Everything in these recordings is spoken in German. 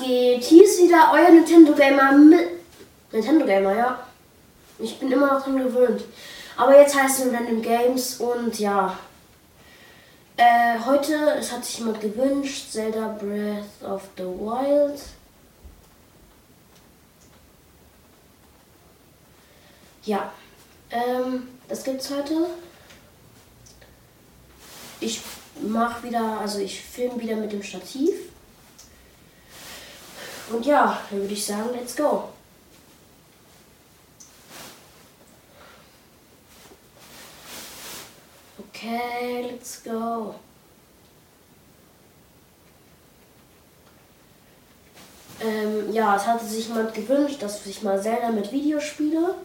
Geht? Hier ist wieder euer Nintendo Gamer mit. Nintendo Gamer, ja. Ich bin immer noch dran gewöhnt. Aber jetzt heißt es Random Games und ja. Äh, heute, es hat sich jemand gewünscht, Zelda Breath of the Wild. Ja. Ähm, das gibt's heute. Ich mach wieder, also ich filme wieder mit dem Stativ. Und ja, dann würde ich sagen, let's go. Okay, let's go. Ähm, ja, es hatte sich jemand gewünscht, dass ich mal Zelda mit Video spiele.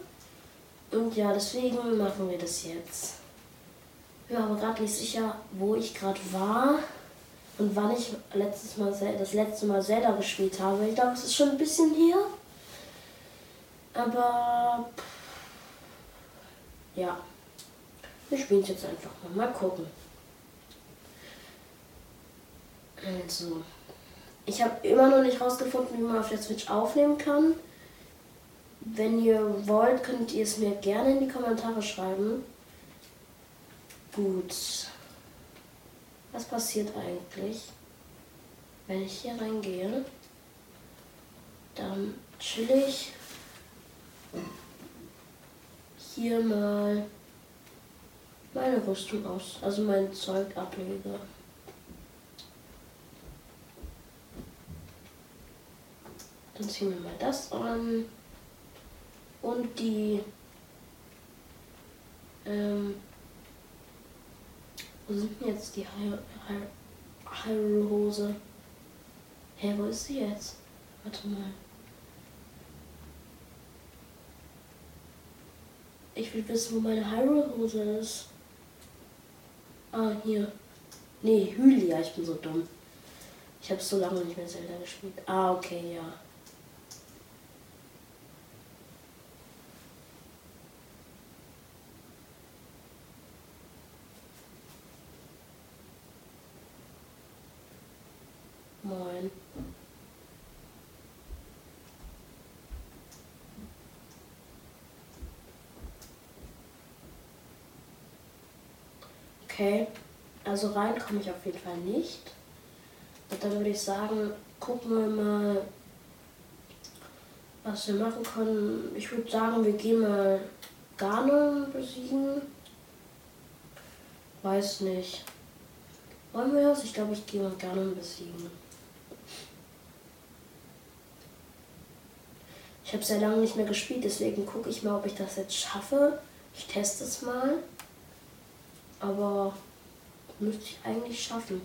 Und ja, deswegen machen wir das jetzt. Ich bin aber gerade nicht sicher, wo ich gerade war und wann ich letztes Mal das letzte Mal Zelda gespielt habe. Ich glaube, es ist schon ein bisschen her. Aber ja, wir spielen es jetzt einfach mal. Mal gucken. Also, ich habe immer noch nicht rausgefunden, wie man auf der Switch aufnehmen kann. Wenn ihr wollt, könnt ihr es mir gerne in die Kommentare schreiben. Gut. Was passiert eigentlich, wenn ich hier reingehe? Dann chill ich hier mal meine Rüstung aus, also mein Zeug ablege. Dann ziehen wir mal das an und die ähm, wo sind denn jetzt die Hyrule-Hose? Hä, hey, wo ist sie jetzt? Warte mal. Ich will wissen, wo meine Hyrule-Hose ist. Ah, hier. Nee, Hylia, ich bin so dumm. Ich habe so lange nicht mehr Zelda gespielt. Ah, okay, ja. Okay, also rein komme ich auf jeden Fall nicht. Und dann würde ich sagen, gucken wir mal, was wir machen können. Ich würde sagen, wir gehen mal Ganon besiegen. Weiß nicht. Wollen wir das? Ich glaube, ich gehe mal Ganon besiegen. Ich habe sehr lange nicht mehr gespielt, deswegen gucke ich mal, ob ich das jetzt schaffe. Ich teste es mal. Aber müsste ich eigentlich schaffen.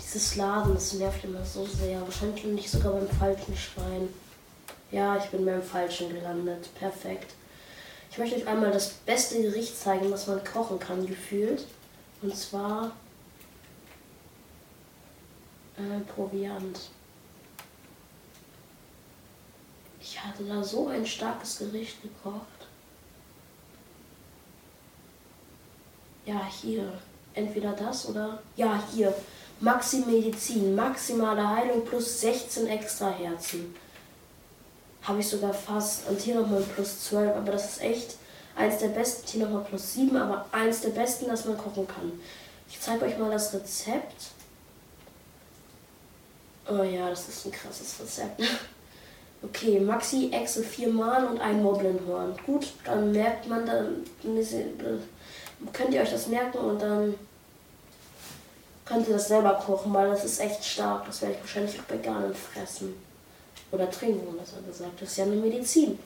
Dieses Laden, das nervt immer so sehr. Wahrscheinlich bin ich sogar beim falschen Schrein. Ja, ich bin beim falschen gelandet. Perfekt. Ich möchte euch einmal das beste Gericht zeigen, was man kochen kann, gefühlt. Und zwar äh, Proviant. Ich hatte da so ein starkes Gericht gekocht. Ja, hier. Entweder das oder. Ja, hier. Maxi Medizin. Maximale Heilung plus 16 extra Herzen. Habe ich sogar fast. Und hier nochmal plus 12. Aber das ist echt eins der besten. Hier nochmal plus 7. Aber eins der besten, das man kochen kann. Ich zeige euch mal das Rezept. Oh ja, das ist ein krasses Rezept. Okay, Maxi Exe viermal und ein Moblinhorn. Gut, dann merkt man dann, könnt ihr euch das merken und dann könnt ihr das selber kochen, weil das ist echt stark. Das werde ich wahrscheinlich auch bei Garnen fressen. Oder trinken, besser gesagt. Das ist ja eine Medizin.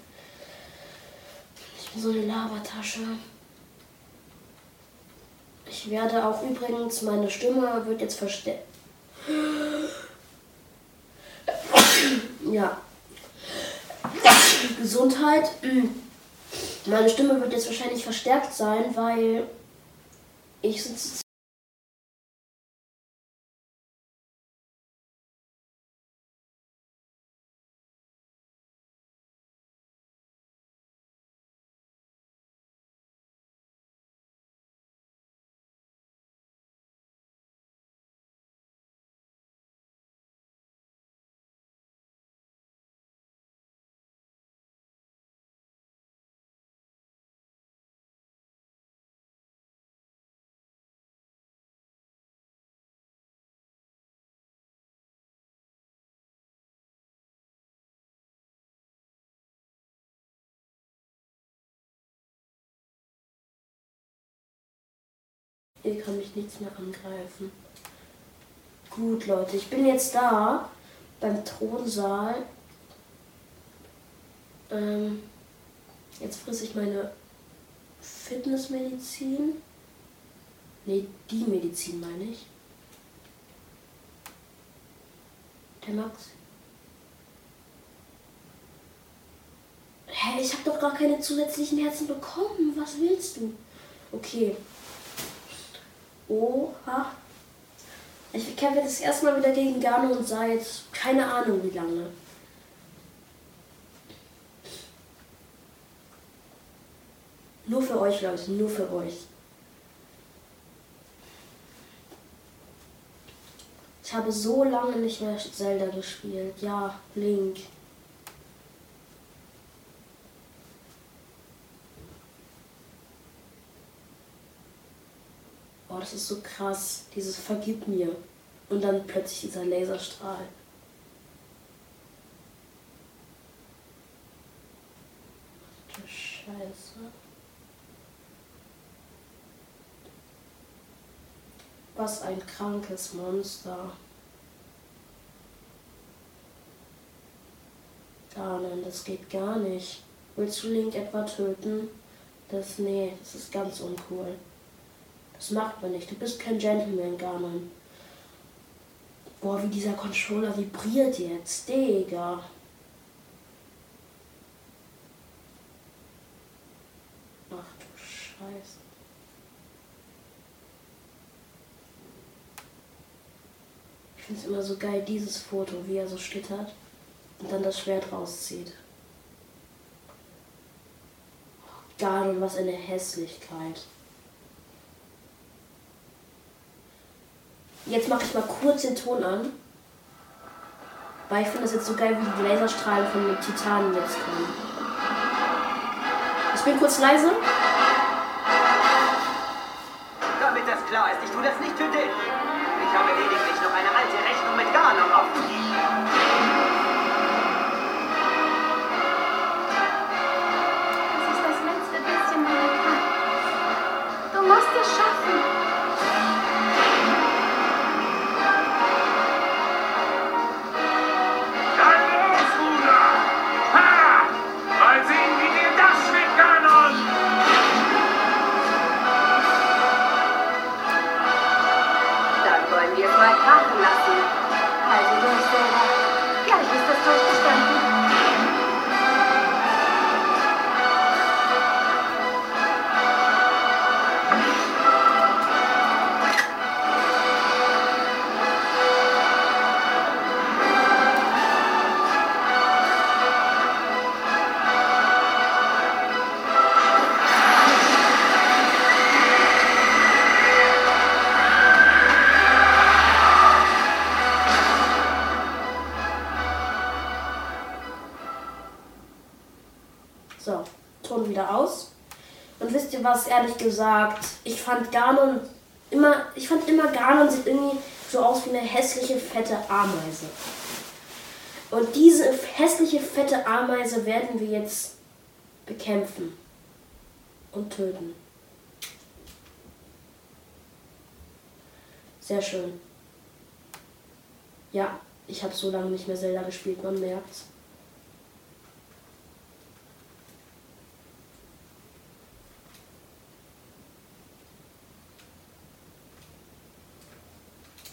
Ich bin so eine Labertasche. Ich werde auch übrigens, meine Stimme wird jetzt verstärkt. ja. Gesundheit. Meine Stimme wird jetzt wahrscheinlich verstärkt sein, weil ich sitze Hier kann mich nichts mehr angreifen. Gut, Leute, ich bin jetzt da beim Thronsaal. Ähm, jetzt frisse ich meine Fitnessmedizin. Ne, die Medizin meine ich. Der Max. Hä, ich habe doch gar keine zusätzlichen Herzen bekommen. Was willst du? Okay. Oha. Ich kämpfe das erste Mal wieder gegen Gano und seit keine Ahnung wie lange. Nur für euch, Leute, nur für euch. Ich habe so lange nicht mehr Zelda gespielt. Ja, Link. Oh, das ist so krass. Dieses Vergib mir. Und dann plötzlich dieser Laserstrahl. Du Scheiße. Was ein krankes Monster. Ah nein, das geht gar nicht. Willst du Link etwa töten? Das, nee, das ist ganz uncool. Das macht man nicht. Du bist kein Gentleman, Ganon. Boah, wie dieser Controller vibriert jetzt. Digga. Ach du Scheiße. Ich finde es immer so geil, dieses Foto, wie er so schlittert und dann das Schwert rauszieht. Und was eine Hässlichkeit. Jetzt mache ich mal kurz den Ton an. Weil ich finde das jetzt so geil, wie die Laserstrahlen von den Titanen jetzt kommen. Ich bin kurz leise. Damit das klar ist, ich tue das nicht für dich. Ich habe lediglich noch eine alte Rechnung mit Ganon offen. Das ist das letzte bisschen meiner Kraft. Du musst es schaffen. Ehrlich gesagt, ich fand Ganon immer, ich fand immer Ganon sieht irgendwie so aus wie eine hässliche, fette Ameise. Und diese hässliche, fette Ameise werden wir jetzt bekämpfen und töten. Sehr schön. Ja, ich habe so lange nicht mehr Zelda gespielt, man merkt's.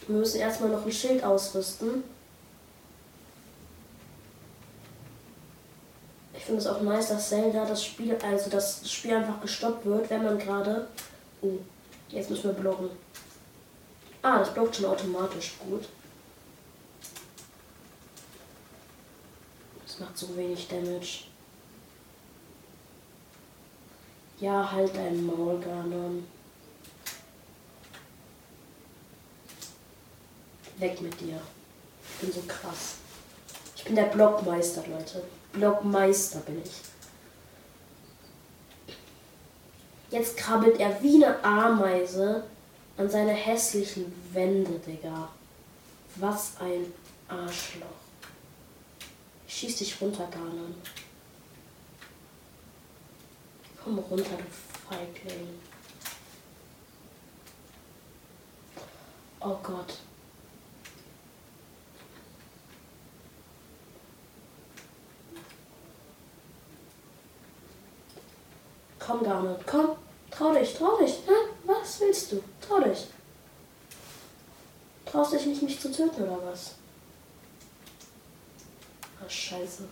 Wir müssen erstmal noch ein Schild ausrüsten. Ich finde es auch nice, dass Zelda das Spiel, also das Spiel einfach gestoppt wird, wenn man gerade. Oh, jetzt müssen wir blocken. Ah, das blockt schon automatisch. Gut. Das macht so wenig Damage. Ja, halt dein Maul, Ganon. Weg mit dir. Ich bin so krass. Ich bin der Blockmeister, Leute. Blockmeister bin ich. Jetzt krabbelt er wie eine Ameise an seine hässlichen Wände, Digga. Was ein Arschloch. Ich schieß dich runter, Ganon. Komm runter, du Feigling. Oh Gott. Komm, Garnet, komm. Trau dich, trau dich. Hä? Was willst du? Trau dich. Traust dich nicht, mich zu töten, oder was? Ah, scheiße.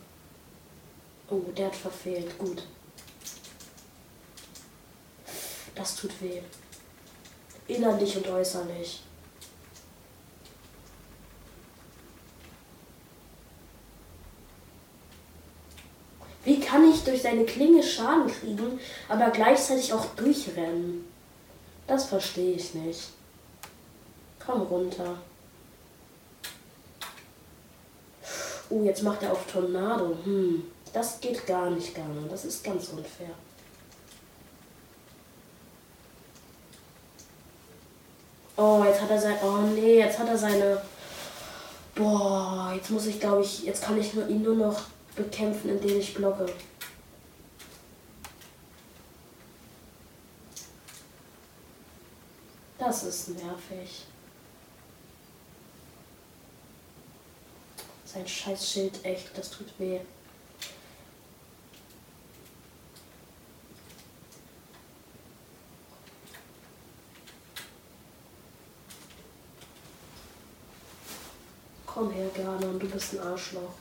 Oh, der hat verfehlt. Gut. Das tut weh. Innerlich und äußerlich. Wie kann ich durch seine Klinge Schaden kriegen, aber gleichzeitig auch durchrennen? Das verstehe ich nicht. Komm runter. Oh, jetzt macht er auf Tornado. Hm, das geht gar nicht, gar nicht. Das ist ganz unfair. Oh, jetzt hat er sein. Oh nee, jetzt hat er seine. Boah, jetzt muss ich, glaube ich, jetzt kann ich nur, ihn nur noch bekämpfen, indem ich blocke. Das ist nervig. Sein scheiß Schild, echt, das tut weh. Komm her, Ganon, du bist ein Arschloch.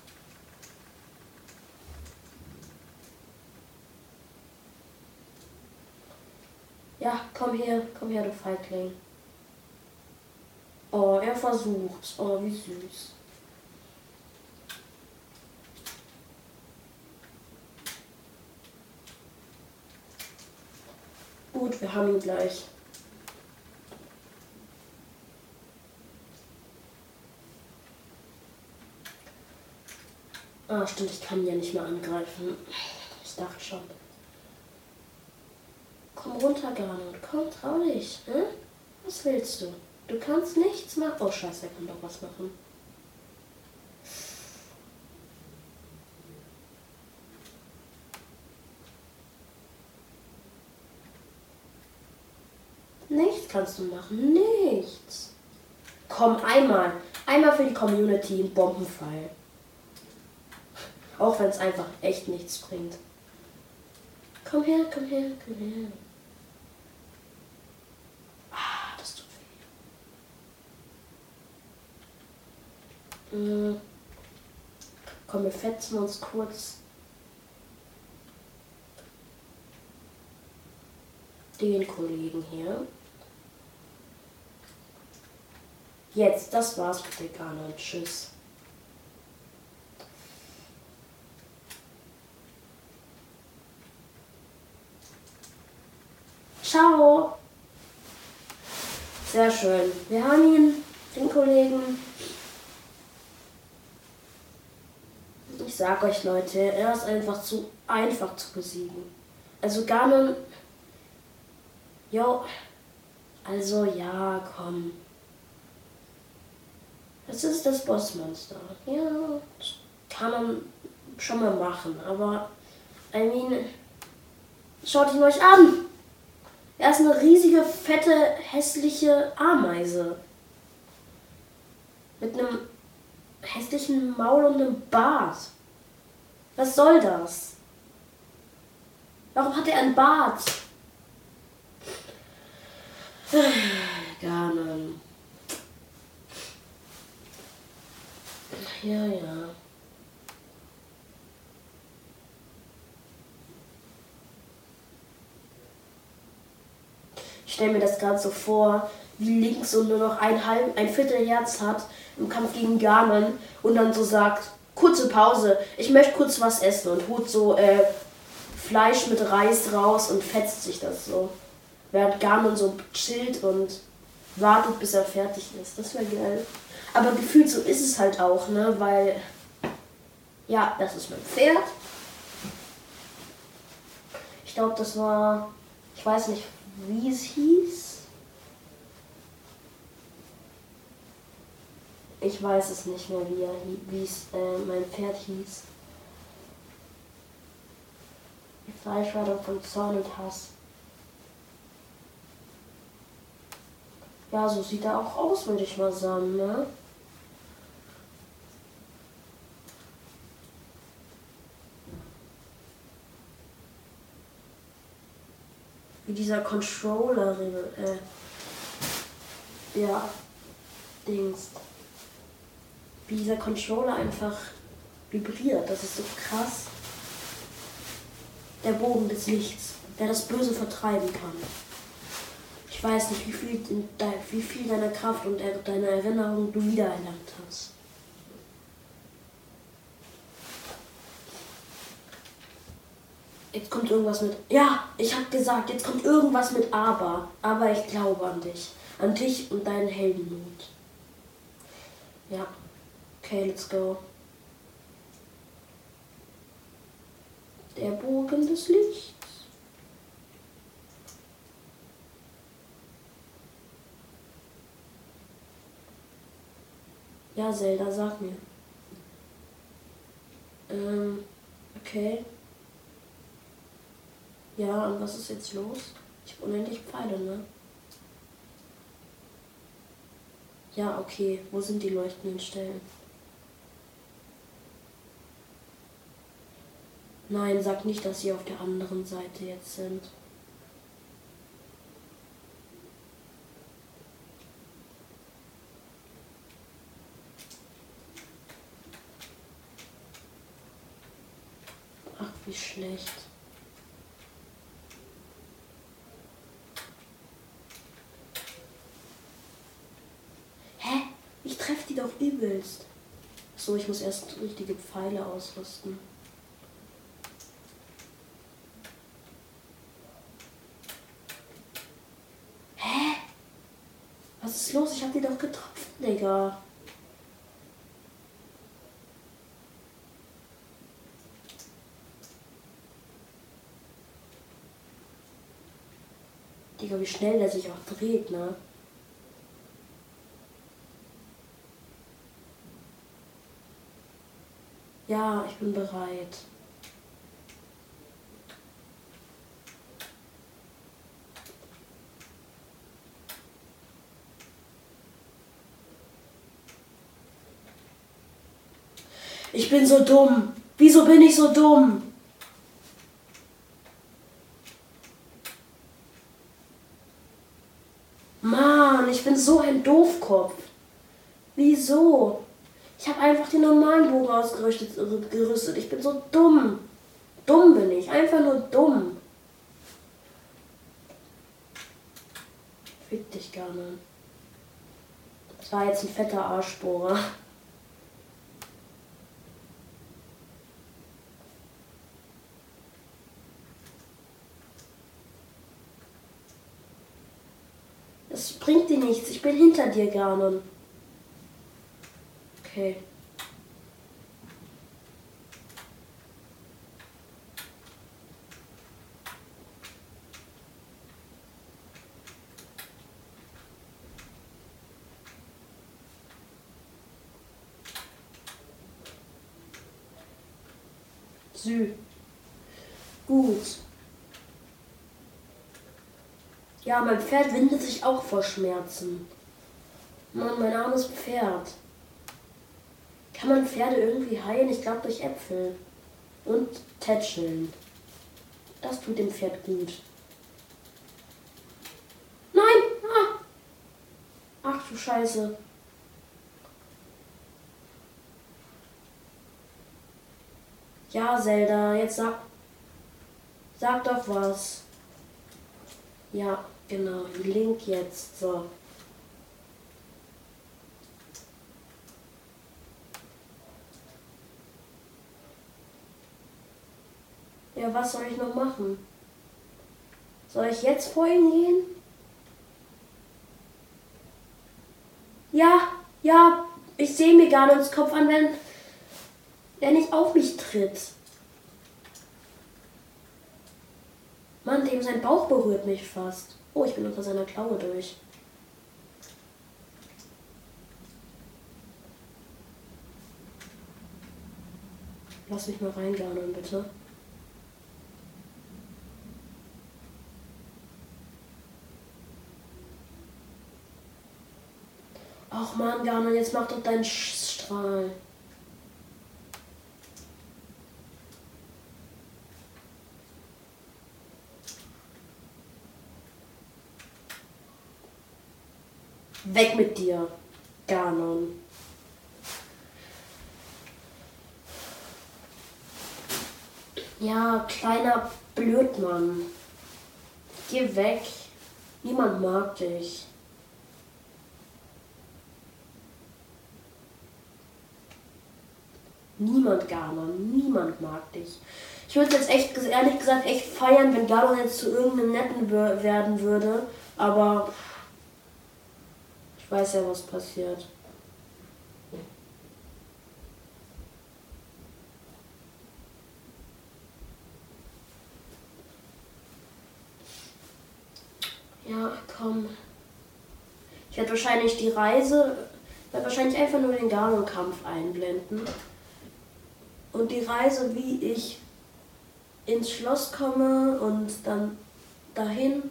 Ja, komm her, komm her, du Feigling. Oh, er versucht's. Oh, wie süß. Gut, wir haben ihn gleich. Ah, stimmt, ich kann ihn ja nicht mehr angreifen. Ich dachte schon. Komm runter, Garnet. Komm, trau dich. Hm? Was willst du? Du kannst nichts machen. Oh, scheiße, er kann doch was machen. Nichts kannst du machen. Nichts. Komm, einmal. Einmal für die Community ein Bombenfall. Auch wenn es einfach echt nichts bringt. Komm her, komm her, komm her. Ah, das tut weh. Hm. Komm, wir fetzen uns kurz den Kollegen hier. Jetzt, das war's mit der Garne. Tschüss. Ciao. Sehr schön. Wir haben ihn, den Kollegen. Sag euch Leute, er ist einfach zu einfach zu besiegen. Also Ganon. Jo. Also ja, komm. Das ist das Bossmonster. Ja, kann man schon mal machen, aber I mean, schaut ihn euch an. Er ist eine riesige, fette, hässliche Ameise. Mit einem hässlichen Maul und einem Bart. Was soll das? Warum hat er einen Bart? Ganon. Ja, ja. Ich stelle mir das gerade so vor, wie Links und nur noch ein halb, ein Viertel Herz hat im Kampf gegen Ganon und dann so sagt, kurze Pause, ich möchte kurz was essen und holt so äh, Fleisch mit Reis raus und fetzt sich das so. Während Ganon so chillt und wartet, bis er fertig ist. Das wäre geil. Aber gefühlt so ist es halt auch, ne? Weil, ja, das ist mein Pferd. Ich glaube, das war, ich weiß nicht, wie es hieß. Ich weiß es nicht mehr, wie, er, wie es äh, mein Pferd hieß. Die Fleischwerdung von Zorn und Hass. Ja, so sieht er auch aus, würde ich mal sagen, ne? Wie dieser Controller, äh, ja, Dings. Wie dieser Controller einfach vibriert, das ist so krass. Der Bogen des Lichts, der das Böse vertreiben kann. Ich weiß nicht, wie viel, wie viel deiner Kraft und deiner Erinnerung du wiedererlangt hast. Jetzt kommt irgendwas mit. Ja, ich hab gesagt, jetzt kommt irgendwas mit Aber. Aber ich glaube an dich. An dich und deinen Heldenmut. Ja. Okay, let's go. Der Bogen des Lichts. Ja, Zelda, sag mir. Ähm, okay. Ja, und was ist jetzt los? Ich habe unendlich Pfeile, ne? Ja, okay. Wo sind die leuchtenden Stellen? Nein, sag nicht, dass sie auf der anderen Seite jetzt sind. Ach, wie schlecht. Hä? Ich treffe die doch übelst. So, ich muss erst richtige Pfeile ausrüsten. Hä? Was ist los? Ich hab die doch getroffen, Digga. Digga, wie schnell der sich auch dreht, ne? Ja, ich bin bereit. Ich bin so dumm. Wieso bin ich so dumm? Mann, ich bin so ein Doofkopf. Wieso? Ich habe einfach den normalen Bogen ausgerüstet. Gerüstet. Ich bin so dumm. Dumm bin ich. Einfach nur dumm. Fick dich nicht. Das war jetzt ein fetter Arschbohrer. Das bringt dir nichts. Ich bin hinter dir, Ganon. Okay. Sü. Gut. Ja, mein Pferd windet sich auch vor Schmerzen. Mann, mein armes Pferd. Kann man Pferde irgendwie heilen? Ich glaube durch Äpfel. Und Tätscheln. Das tut dem Pferd gut. Nein! Ah. Ach du Scheiße. Ja, Zelda, jetzt sag. Sag doch was. Ja, genau. Link jetzt. So. Ja, was soll ich noch machen? Soll ich jetzt vor ihn gehen? Ja, ja, ich sehe mir gar nicht Kopf an, wenn er nicht auf mich tritt. Mann, dem sein Bauch berührt mich fast. Oh, ich bin unter seiner Klaue durch. Lass mich mal reingarnen, bitte. Ach man, Ganon, jetzt mach doch deinen Strahl. Weg mit dir, Ganon. Ja, kleiner Blödmann. Geh weg. Niemand mag dich. Niemand, Ganon. Niemand mag dich. Ich würde jetzt echt, ehrlich gesagt, echt feiern, wenn Ganon jetzt zu irgendeinem Netten werden würde. Aber weiß ja, was passiert. Ja, komm. Ich werde wahrscheinlich die Reise, werde wahrscheinlich einfach nur den Ganon-Kampf einblenden. Und die Reise, wie ich ins Schloss komme und dann dahin,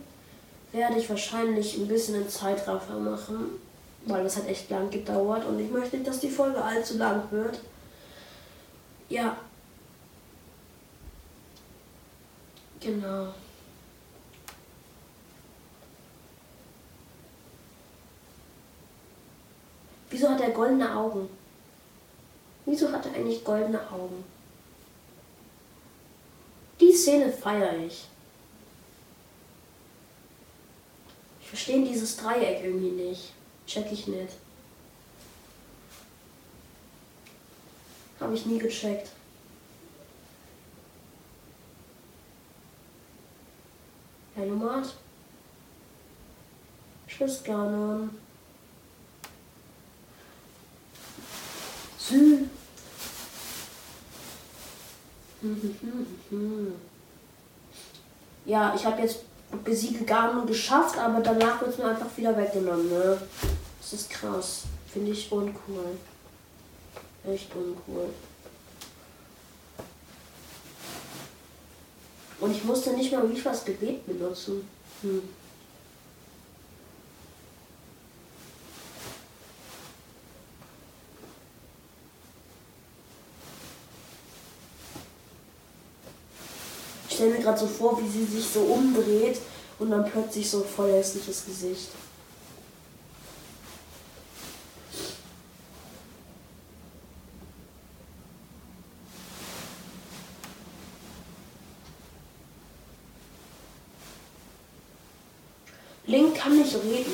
werde ich wahrscheinlich ein bisschen in Zeitraffer machen, weil das hat echt lang gedauert und ich möchte nicht, dass die Folge allzu lang wird. Ja. Genau. Wieso hat er goldene Augen? Wieso hat er eigentlich goldene Augen? Die Szene feiere ich. Ich verstehe dieses Dreieck irgendwie nicht. Check ich nicht. Habe ich nie gecheckt. Herr Nummert? Tschüss, Ganon. Sü. Ja, ich habe jetzt Besiege Ganon geschafft, aber danach wird es mir einfach wieder weggenommen. Ne? Das ist krass. Finde ich uncool. Echt uncool. Und ich musste nicht mal Rifas Gebet benutzen. Hm. stelle mir gerade so vor, wie sie sich so umdreht und dann plötzlich so voll hässliches Gesicht. Link kann nicht reden.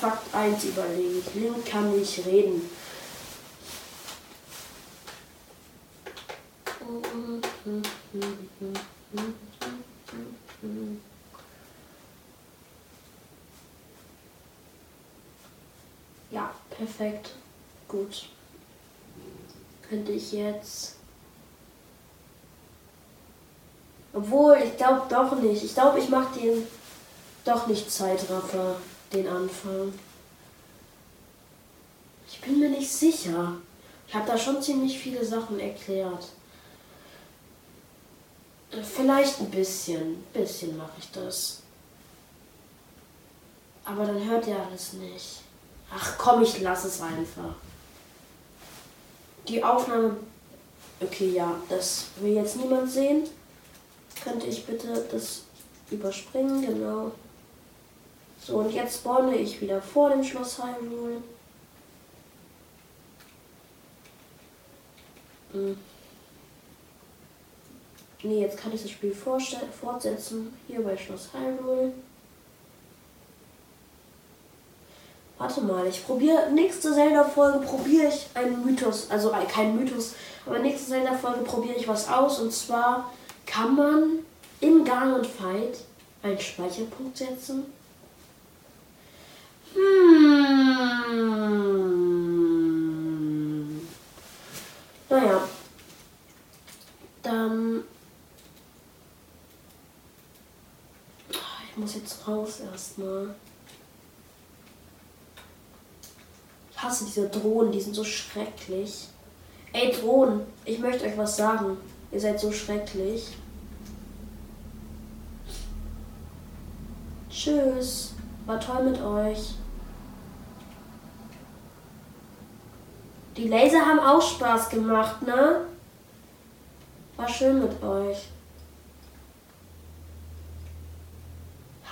Fakt 1 überlegen. Link kann nicht reden. Ja, perfekt. Gut. Könnte ich jetzt. Obwohl, ich glaube doch nicht. Ich glaube, ich mache den doch nicht Zeitraffer, den Anfang. Ich bin mir nicht sicher. Ich habe da schon ziemlich viele Sachen erklärt. Vielleicht ein bisschen. bisschen mache ich das. Aber dann hört ihr alles nicht. Ach komm, ich lasse es einfach. Die Aufnahme. Okay, ja, das will jetzt niemand sehen. Könnte ich bitte das überspringen, genau. So, und jetzt spawne ich wieder vor dem Schloss Hyrule. Hm. Nee, jetzt kann ich das Spiel fortsetzen. Hier bei Schloss Hyrule. Warte mal, ich probiere nächste Zelda-Folge probiere ich einen Mythos, also äh, kein Mythos, aber nächste Zelda-Folge probiere ich was aus und zwar kann man im Ganon Fight einen Speicherpunkt setzen. Hm. Naja. Dann. Ich muss jetzt raus erstmal. Ich hasse diese Drohnen, die sind so schrecklich. Ey Drohnen, ich möchte euch was sagen. Ihr seid so schrecklich. Tschüss. War toll mit euch. Die Laser haben auch Spaß gemacht, ne? War schön mit euch.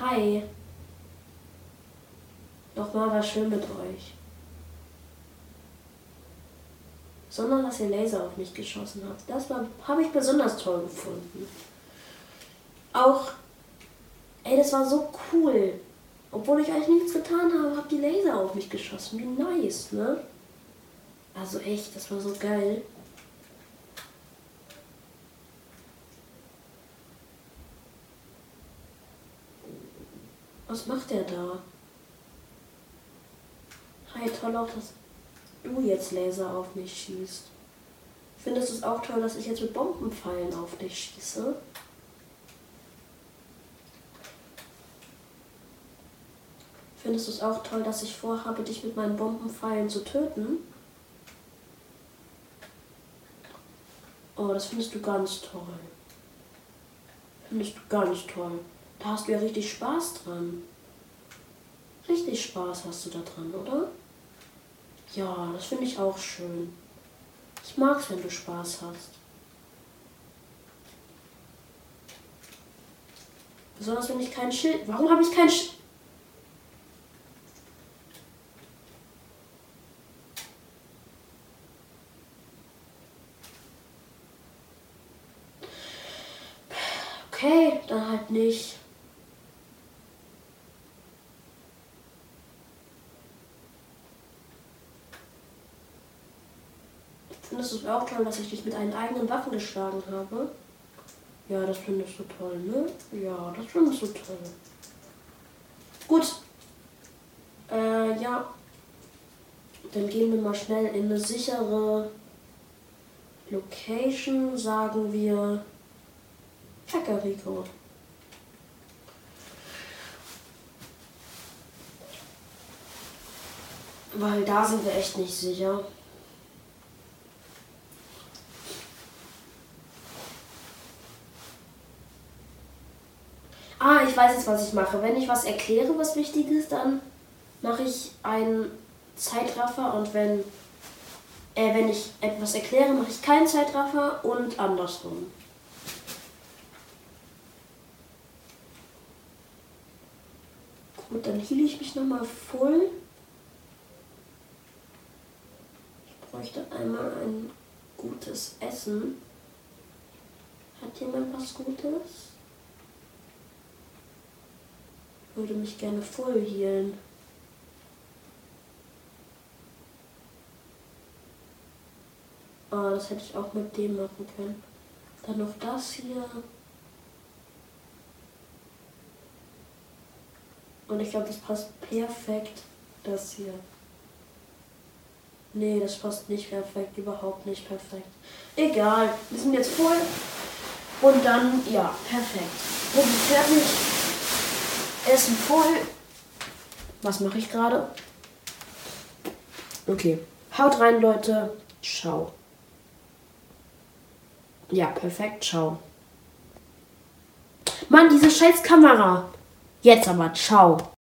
Hi. Nochmal war schön mit euch. Sondern dass ihr Laser auf mich geschossen habt. Das habe ich besonders toll gefunden. Auch, ey, das war so cool. Obwohl ich euch nichts getan habe, habt ihr Laser auf mich geschossen. Wie nice, ne? Also echt, das war so geil. Was macht der da? Hi, toll auch, dass du jetzt Laser auf mich schießt. Findest du es auch toll, dass ich jetzt mit Bombenpfeilen auf dich schieße? Findest du es auch toll, dass ich vorhabe, dich mit meinen Bombenpfeilen zu töten? Oh, das findest du ganz toll. Findest du ganz toll. Da hast du ja richtig Spaß dran. Richtig Spaß hast du da dran, oder? Ja, das finde ich auch schön. Ich mag's, wenn du Spaß hast. Besonders wenn ich kein Schild. Warum habe ich kein Schild? Okay, dann halt nicht. Findest du es auch toll, dass ich dich mit einen eigenen Waffen geschlagen habe? Ja, das findest du toll, ne? Ja, das findest du toll. Gut. Äh, ja. Dann gehen wir mal schnell in eine sichere Location, sagen wir Kakariko. Weil da sind wir echt nicht sicher. Ah, ich weiß jetzt, was ich mache. Wenn ich was erkläre, was wichtig ist, dann mache ich einen Zeitraffer und wenn, äh, wenn ich etwas erkläre, mache ich keinen Zeitraffer und andersrum. Gut, dann heile ich mich nochmal voll. Ich bräuchte einmal ein gutes Essen. Hat jemand was Gutes? Würde mich gerne voll healen. Ah, das hätte ich auch mit dem machen können. Dann noch das hier. Und ich glaube, das passt perfekt. Das hier. Nee, das passt nicht perfekt. Überhaupt nicht perfekt. Egal. Wir sind jetzt voll. Und dann, ja, perfekt. Und fertig. Essen voll. Was mache ich gerade? Okay. Haut rein, Leute. Ciao. Ja, perfekt. Ciao. Mann, diese scheiß Kamera. Jetzt aber. Ciao.